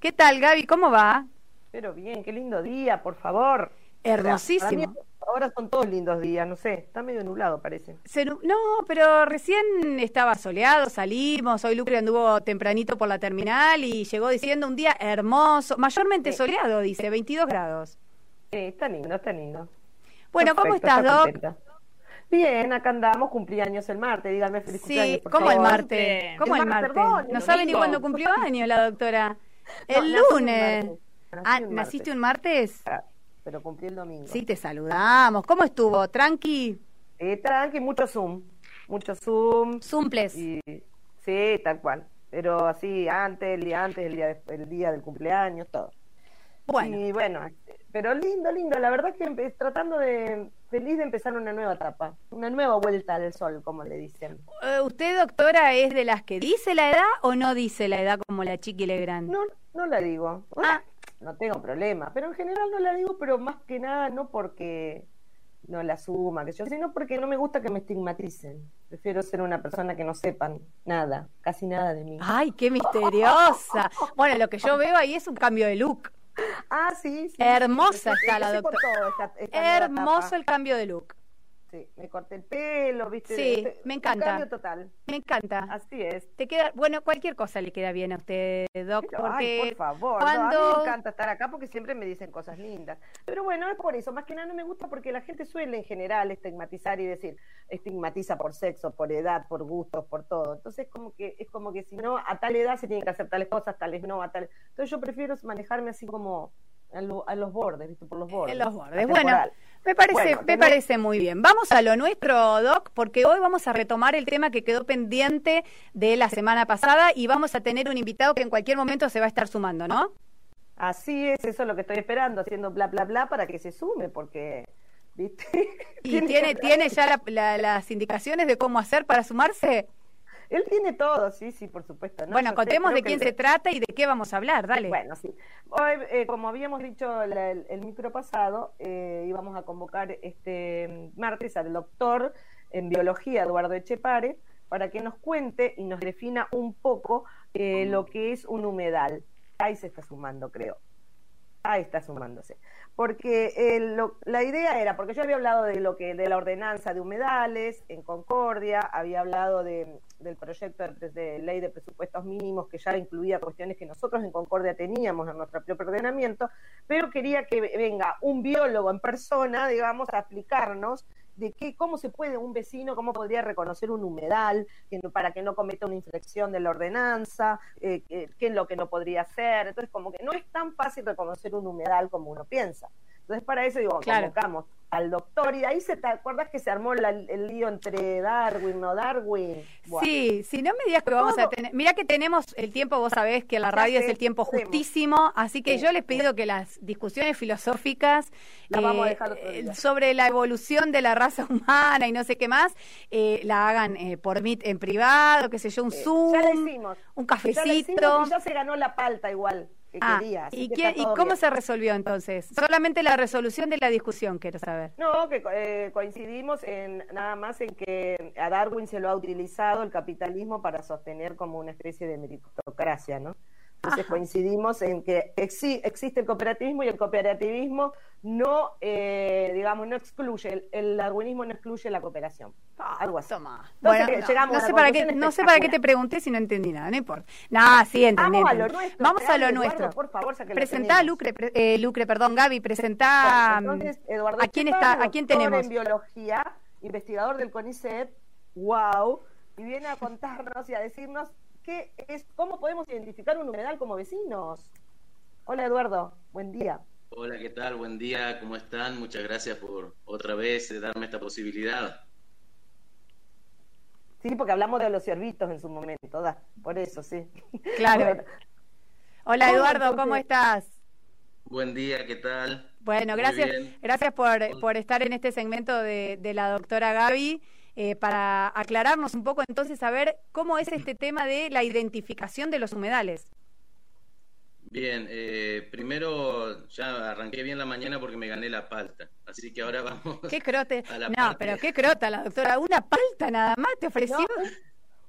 ¿Qué tal, Gaby? ¿Cómo va? Pero bien, qué lindo día, por favor. Hermosísimo. ahora son todos lindos días, no sé, está medio nublado parece. no, pero recién estaba soleado, salimos, hoy Lucre anduvo tempranito por la terminal y llegó diciendo un día hermoso, mayormente soleado, dice, 22 grados. Sí, está lindo, está lindo. Bueno, ¿cómo estás, Doc? Bien, acá andamos, cumpleaños el martes, dígame feliz sí, ¿cómo el martes? ¿Cómo el, martes? no sabe ni cuándo cumplió años la doctora. El lunes. ah, ¿naciste un martes? Ah, pero cumplí el domingo. Sí, te saludamos. ¿Cómo estuvo? ¿Tranqui? Eh, tranqui, mucho Zoom. Mucho Zoom. Zumples. Y, sí, tal cual. Pero así, antes, el día antes, el día, el día del cumpleaños, todo. Bueno. Y bueno, pero lindo, lindo. La verdad que tratando de, feliz de empezar una nueva etapa, una nueva vuelta al sol, como le dicen. Eh, ¿Usted, doctora, es de las que dice la edad o no dice la edad como la Chiqui Legrand? No, no la digo. ah. No tengo problema, pero en general no la digo, pero más que nada no porque no la suma, que yo, sino porque no me gusta que me estigmaticen. Prefiero ser una persona que no sepan nada, casi nada de mí. ¡Ay, qué misteriosa! bueno, lo que yo veo ahí es un cambio de look. Ah, sí, sí. Hermosa está la doctora. Hermoso el cambio de look. Sí, me corté el pelo, ¿viste? Sí, este, me encanta. cambio total. Me encanta. Así es. Te queda, bueno, cualquier cosa le queda bien a usted, Doc, porque por favor, a mí me encanta estar acá porque siempre me dicen cosas lindas. Pero bueno, es por eso, más que nada no me gusta porque la gente suele en general estigmatizar y decir, estigmatiza por sexo, por edad, por gustos, por todo. Entonces como que es como que si no a tal edad se tienen que hacer tales cosas, tales no, a tal. Entonces yo prefiero manejarme así como a, los bordes, ¿viste? Por los bordes. En los bordes. Bueno, me parece, me parece muy bien. Vamos a lo nuestro, Doc, porque hoy vamos a retomar el tema que quedó pendiente de la semana pasada y vamos a tener un invitado que en cualquier momento se va a estar sumando, ¿no? Así es, eso es lo que estoy esperando, haciendo bla, bla, bla, para que se sume, porque, ¿viste? ¿Y tiene, tiene ya las indicaciones de cómo hacer para sumarse? Él tiene todo, sí, sí, por supuesto. Bueno, contemos de quién se trata y de qué vamos a hablar, dale. Bueno, sí. Hoy, eh, como habíamos dicho el, micro pasado, eh, íbamos a convocar este martes al doctor en biología, Eduardo Echepare, para que nos cuente y nos defina un poco eh, lo que es un humedal. Ahí se está sumando, creo. Ahí está sumándose. Porque la idea era, porque yo había hablado de lo que de la ordenanza de humedales en Concordia, había hablado de del proyecto de, ley de presupuestos mínimos que ya incluía cuestiones que nosotros en Concordia teníamos en nuestro propio ordenamiento, pero quería que venga un biólogo en persona, digamos, a explicarnos de qué, cómo se puede un vecino, cómo podría reconocer un humedal para que no cometa una infracción de la ordenanza, eh, qué es lo que no podría hacer. Entonces, como que no es tan fácil reconocer un humedal como uno piensa. Entonces, para eso digo, convocamos al doctor y ahí se te acuerdas que se armó el lío entre Darwin, no Darwin. Sí, si no me digas que vamos a tener, mira que tenemos el tiempo, vos sabés que la radio es el tiempo justísimo, así que yo les pido que las discusiones filosóficas eh, sobre la evolución de la raza humana y no sé qué más, eh, la hagan eh, por mí en privado, qué sé yo, un Zoom, un cafecito. Ya, ya se ganó la palta igual. Ah, ¿Y, ¿Y cómo se resolvió entonces? Solamente la resolución de la discusión, quiero saber. No, que eh, coincidimos en nada más en que a Darwin se lo ha utilizado el capitalismo para sostener como una especie de meritocracia, ¿no? Entonces coincidimos en que existe el cooperativismo y el cooperativismo no, eh, digamos, no excluye, el, darwinismo no excluye la cooperación. Ah, algo así. Toma. bueno, no, sé para qué, no sé para qué te pregunté si no entendí nada, no importa. Nada, sí, entendí. Vamos a lo nuestro. Vamos a lo nuestro. por favor, presentá Lucre, eh, Lucre, perdón, Gaby, presentá mm, a quién está, a quién tenemos. en biología, investigador del CONICET, wow, y viene a contarnos y a decirnos ¿qué es, ¿cómo podemos identificar un humedal como vecinos? Hola Eduardo, buen día. Hola, ¿qué tal? Buen día, ¿cómo están? Muchas gracias por otra vez eh, darme esta posibilidad. Sí, porque hablamos de los ciervitos en su momento, da, por eso, sí. Claro. Hola Eduardo, ¿cómo estás? Buen día, ¿qué tal? Bueno, gracias, gracias por, por, estar en este segmento de, de la doctora Gaby. Eh, para aclararnos un poco entonces a ver cómo es este tema de la identificación de los humedales. Bien, eh, primero ya arranqué bien la mañana porque me gané la palta, así que ahora vamos. ¿Qué crote? no, pero qué crota la doctora, una palta nada más te ofreció.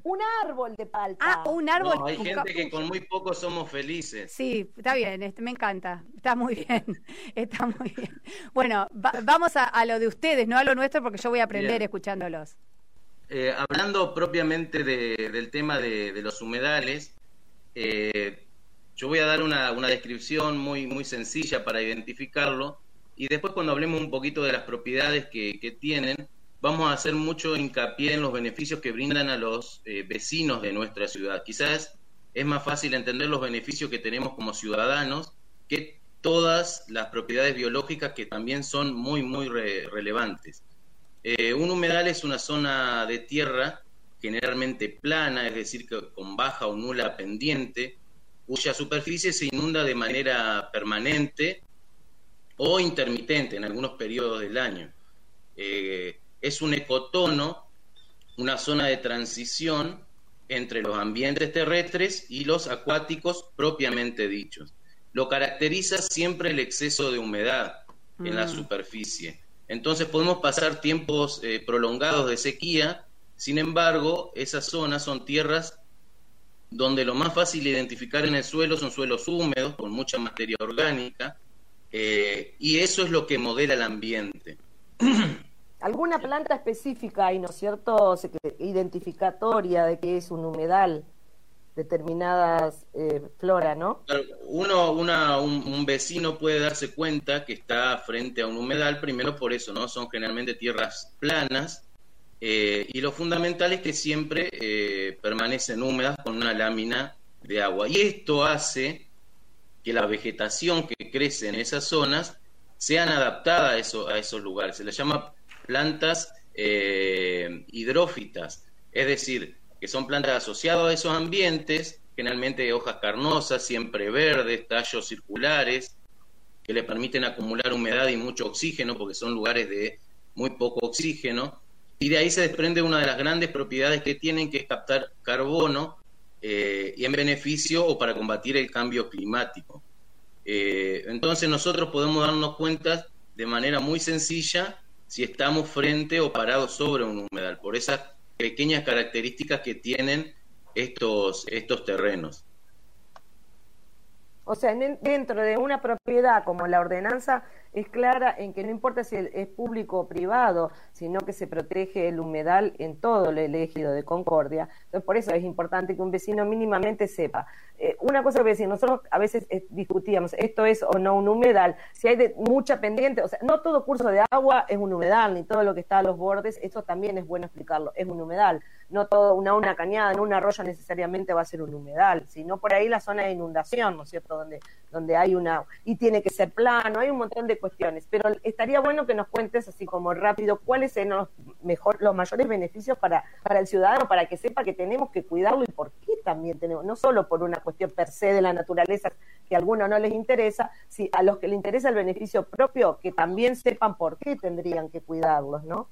Un árbol de palta. Ah, un árbol. No, hay gente que con muy poco somos felices. Sí, está bien, este, me encanta. Está muy bien, está muy bien. Bueno, vamos a, lo de ustedes, no a lo nuestro, porque yo voy a aprender escuchándolos. Eh, hablando propiamente del tema de, los humedales, eh, yo voy a dar una, descripción muy, muy sencilla para identificarlo y después cuando hablemos un poquito de las propiedades que, tienen, vamos a hacer mucho hincapié en los beneficios que brindan a los eh, vecinos de nuestra ciudad. Quizás es más fácil entender los beneficios que tenemos como ciudadanos que todas las propiedades biológicas que también son muy, muy relevantes. Eh, un humedal es una zona de tierra generalmente plana, es decir, con baja o nula pendiente, cuya superficie se inunda de manera permanente o intermitente en algunos periodos del año. Eh, es un ecotono, una zona de transición entre los ambientes terrestres y los acuáticos propiamente dichos. Lo caracteriza siempre el exceso de humedad en la mm. superficie. Entonces podemos pasar tiempos eh, prolongados de sequía, sin embargo, esas zonas son tierras donde lo más fácil de identificar en el suelo son suelos húmedos, con mucha materia orgánica, eh, y eso es lo que modela el ambiente. ¿Alguna planta específica hay, no es cierto, identificatoria de que es un humedal? determinadas eh, flora, ¿no? Uno, una, un, vecino puede darse cuenta que está frente a un humedal, primero por eso, ¿no? Son generalmente tierras planas eh, y lo fundamental es que siempre eh, permanecen húmedas con una lámina de agua. Y esto hace que la vegetación que crece en esas zonas sean adaptadas a, eso, a esos lugares. Se les llama plantas hidrófitas, es decir, que son plantas asociadas a esos ambientes, generalmente de hojas carnosas, siempre verdes, tallos circulares, que le permiten acumular humedad y mucho oxígeno, porque son lugares de muy poco oxígeno, y de ahí se desprende una de las grandes propiedades que tienen, que es captar carbono, eh, y en beneficio o para combatir el cambio climático. Eh, entonces nosotros podemos darnos cuenta de manera muy sencilla si estamos frente o parados sobre un humedal, por esa pequeñas características que tienen estos, estos terrenos. O sea, dentro de una propiedad como la ordenanza es clara en que no importa si es público o privado, sino que se protege el humedal en todo el ejido de Concordia. Entonces, por eso es importante que un vecino mínimamente sepa. Eh, una cosa que voy a decir, nosotros a veces eh, discutíamos, esto es o no un humedal, si hay de, mucha pendiente, o sea, no todo curso de agua es un humedal, ni todo lo que está a los bordes, eso también es bueno explicarlo, es un humedal. No todo una, una cañada, no un arroyo necesariamente va a ser un humedal, sino por ahí la zona de inundación, ¿no es cierto?, donde, donde hay una, y tiene que ser plano, hay un montón de cuestiones, pero estaría bueno que nos cuentes así como rápido cuáles son los, mejor, los mayores beneficios para, para el ciudadano, para que sepa que tenemos que cuidarlo y por qué también tenemos, no solo por una cuestión per se de la naturaleza que a algunos no les interesa, si a los que les interesa el beneficio propio, que también sepan por qué tendrían que cuidarlos, ¿no?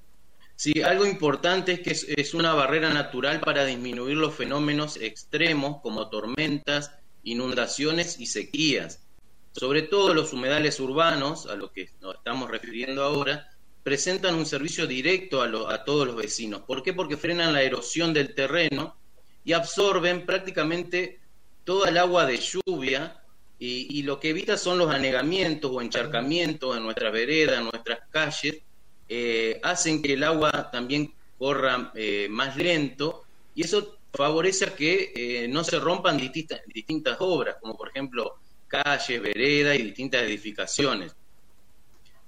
Sí, algo importante es que es una barrera natural para disminuir los fenómenos extremos como tormentas, inundaciones y sequías. Sobre todo los humedales urbanos, a los que nos estamos refiriendo ahora, presentan un servicio directo a, a todos los vecinos. ¿Por qué? Porque frenan la erosión del terreno y absorben prácticamente toda el agua de lluvia y, lo que evita son los anegamientos o encharcamientos en nuestra vereda, en nuestras calles, eh, hacen que el agua también corra eh, más lento y eso favorece a que eh, no se rompan distintas, obras, como por ejemplo calles, veredas y distintas edificaciones.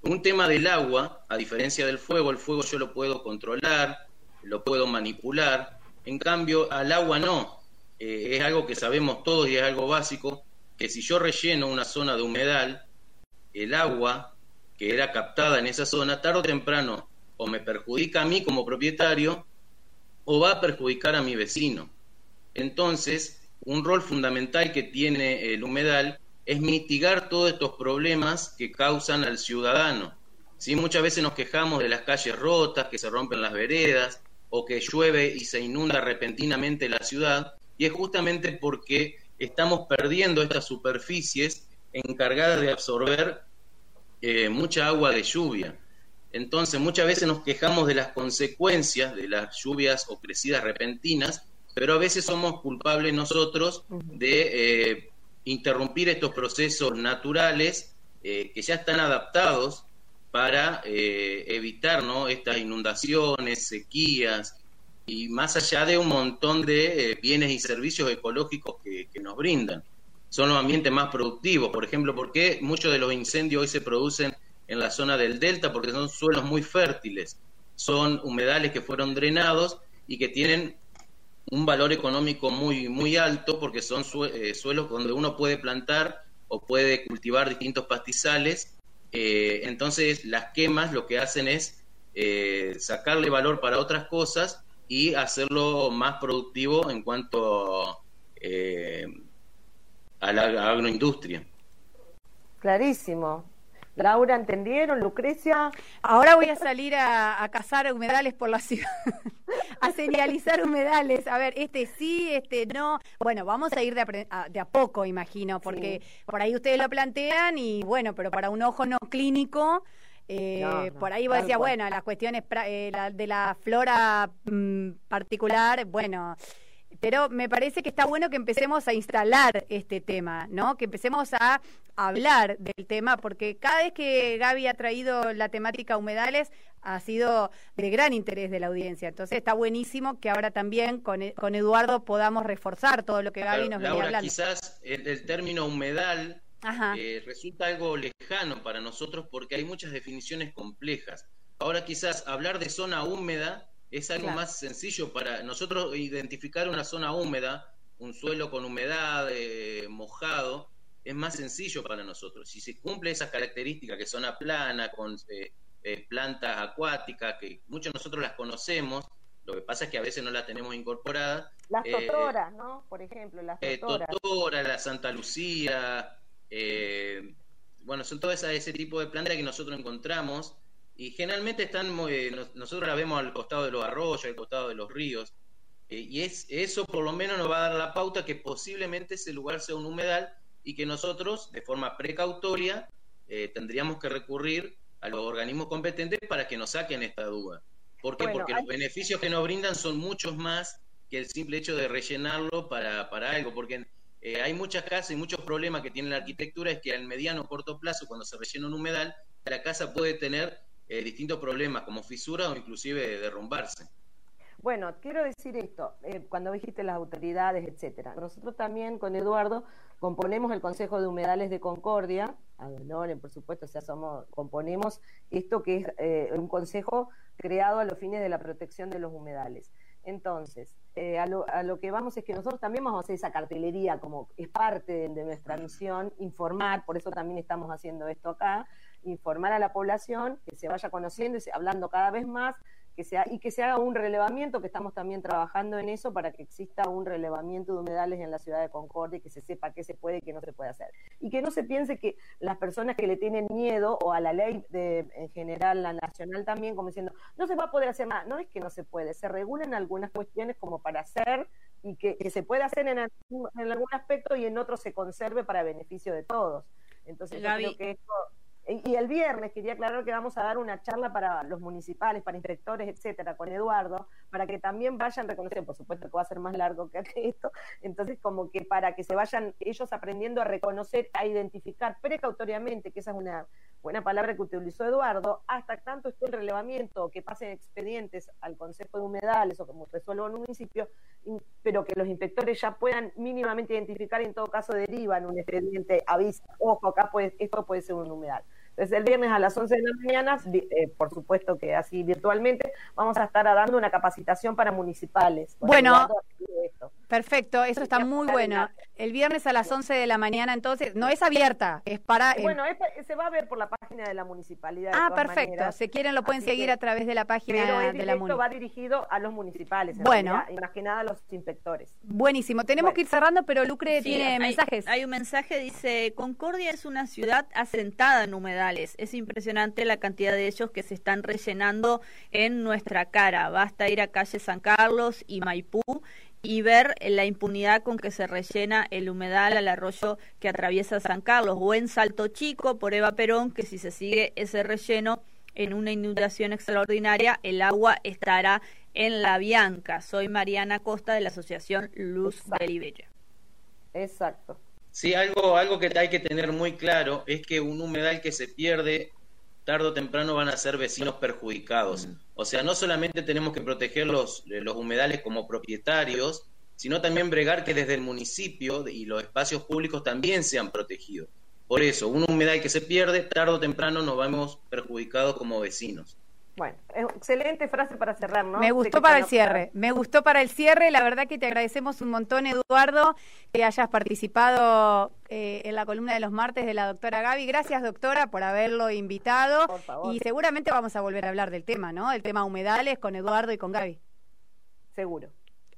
Un tema del agua, a diferencia del fuego, el fuego yo lo puedo controlar, lo puedo manipular, en cambio al agua no. Es algo que sabemos todos y es algo básico, que si yo relleno una zona de humedal, el agua que era captada en esa zona, tarde o temprano, o me perjudica a mí como propietario, o va a perjudicar a mi vecino. Entonces, un rol fundamental que tiene el humedal es mitigar todos estos problemas que causan al ciudadano. ¿Sí? Muchas veces nos quejamos de las calles rotas, que se rompen las veredas, o que llueve y se inunda repentinamente la ciudad, y es justamente porque estamos perdiendo estas superficies encargadas de absorber eh, mucha agua de lluvia. Entonces muchas veces nos quejamos de las consecuencias de las lluvias o crecidas repentinas pero a veces somos culpables nosotros de eh, interrumpir estos procesos naturales eh, que ya están adaptados para evitar ¿no? estas inundaciones, sequías y más allá de un montón de bienes y servicios ecológicos que, que, nos brindan. Son los ambientes más productivos, por ejemplo, porque muchos de los incendios hoy se producen en la zona del delta porque son suelos muy fértiles, son humedales que fueron drenados y que tienen un valor económico muy, muy alto porque son eh, suelos donde uno puede plantar o puede cultivar distintos pastizales. Eh, entonces las quemas lo que hacen es eh, sacarle valor para otras cosas y hacerlo más productivo en cuanto a la agroindustria. Clarísimo. Laura, ¿entendieron? Lucrecia. Ahora voy a salir a, cazar humedales por la ciudad, a señalizar humedales. A ver, este sí, este no. Bueno, vamos a ir de a, de a poco, imagino, porque por ahí ustedes lo plantean y bueno, pero para un ojo no clínico. Eh, por ahí vos decías, bueno, las cuestiones eh, de la flora mm, particular, bueno, pero me parece que está bueno que empecemos a instalar este tema, ¿no? Que empecemos a hablar del tema, porque cada vez que Gaby ha traído la temática humedales ha sido de gran interés de la audiencia. Entonces está buenísimo que ahora también con, e, con Eduardo podamos reforzar todo lo que Gaby nos venía hablando. Quizás el, término humedal eh, resulta algo lejano para nosotros porque hay muchas definiciones complejas. Ahora quizás hablar de zona húmeda es algo más sencillo para nosotros identificar una zona húmeda, un suelo con humedad, eh, mojado, es más sencillo para nosotros. Si se cumple esas características que zona plana, con eh, eh, plantas acuáticas, que muchos de nosotros las conocemos, lo que pasa es que a veces no las tenemos incorporadas. Las totoras, ¿no? Por ejemplo, las totoras. totora, la Santa Lucía, bueno, son todas ese tipo de plantas que nosotros encontramos y generalmente están muy, nosotros la vemos al costado de los arroyos, al costado de los ríos, eh, y es, eso por lo menos nos va a dar la pauta que posiblemente ese lugar sea un humedal y que nosotros, de forma precautoria, eh, tendríamos que recurrir a los organismos competentes para que nos saquen esta duda. ¿Por qué? Porque los beneficios que nos brindan son muchos más que el simple hecho de rellenarlo para, para algo, porque eh, hay muchas casas y muchos problemas que tiene la arquitectura, es que al mediano o corto plazo, cuando se rellena un humedal, la casa puede tener eh, distintos problemas como fisura o inclusive derrumbarse. Bueno, quiero decir esto, eh, cuando dijiste las autoridades, etcétera. Nosotros también con Eduardo componemos el Consejo de Humedales de Concordia, a por supuesto, o somos, componemos esto que es eh, un consejo creado a los fines de la protección de los humedales. Entonces, a, lo, a, lo, que vamos es que nosotros también vamos a hacer esa cartelería, como es parte de nuestra misión, informar, por eso también estamos haciendo esto acá, informar a la población, que se vaya conociendo y hablando cada vez más, que sea, y que se haga un relevamiento, que estamos también trabajando en eso para que exista un relevamiento de humedales en la ciudad de Concordia y que se sepa qué se puede y qué no se puede hacer. Y que no se piense que las personas que le tienen miedo o a la ley de, en general, la nacional también, como diciendo, no se va a poder hacer nada. No es que no se puede, se regulan algunas cuestiones como para hacer y que, se puede hacer en, en, algún aspecto y en otro se conserve para beneficio de todos. Entonces, yo creo que esto y el viernes quería aclarar que vamos a dar una charla para los municipales, para inspectores, etcétera, con Eduardo, para que también vayan reconociendo, por supuesto que va a ser más largo que esto, entonces como que para que se vayan ellos aprendiendo a reconocer, a identificar precautoriamente, que esa es una buena palabra que utilizó Eduardo, hasta tanto esté el relevamiento, que pasen expedientes al Consejo de Humedales o como resuelva un municipio, pero que los inspectores ya puedan mínimamente identificar y en todo caso derivan un expediente, avisa, ojo, acá puede, esto puede ser un humedal. Entonces, el viernes a las 11 de la mañana, eh, por supuesto que así virtualmente, vamos a estar dando una capacitación para municipales. Bueno, perfecto, eso está muy bueno. El viernes a las 11 de la mañana, entonces, no es abierta, es para... Bueno, se va a ver por la página de la municipalidad. ah, perfecto. Si quieren, lo pueden seguir a través de la página de la municipalidad. va dirigido a los municipales. bueno. Imaginada a los inspectores. Buenísimo. Tenemos que ir cerrando, pero Lucre tiene mensajes. Hay un mensaje, dice, Concordia es una ciudad asentada en humedad es impresionante la cantidad de ellos que se están rellenando en nuestra cara. Basta ir a calle San Carlos y Maipú y ver la impunidad con que se rellena el humedal al arroyo que atraviesa San Carlos o en Salto Chico por Eva Perón, que si se sigue ese relleno en una inundación extraordinaria, el agua estará en La Bianca. Soy Mariana Costa de la Asociación Luz de Libella. Exacto. Sí, algo, algo que hay que tener muy claro es que un humedal que se pierde, tarde o temprano van a ser vecinos perjudicados. Mm. O sea, no solamente tenemos que proteger los, los humedales como propietarios, sino también bregar que desde el municipio y los espacios públicos también sean protegidos. Por eso, un humedal que se pierde, tarde o temprano nos vamos perjudicados como vecinos. Bueno, excelente frase para cerrar, ¿no? Me gustó para el cierre, me gustó para el cierre. La verdad que te agradecemos un montón, Eduardo, que hayas participado eh, en la columna de los martes de la doctora Gaby. Gracias, doctora, por haberlo invitado. Por favor. Y seguramente vamos a volver a hablar del tema, ¿no? El tema humedales con Eduardo y con Gaby. Seguro.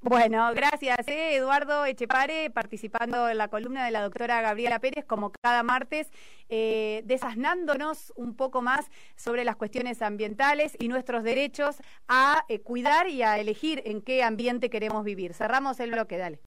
Bueno, gracias, eh, Eduardo Echepare, participando en la columna de la doctora Gabriela Pérez, como cada martes, eh, desasnándonos un poco más sobre las cuestiones ambientales y nuestros derechos a eh, cuidar y a elegir en qué ambiente queremos vivir. Cerramos el bloque, dale.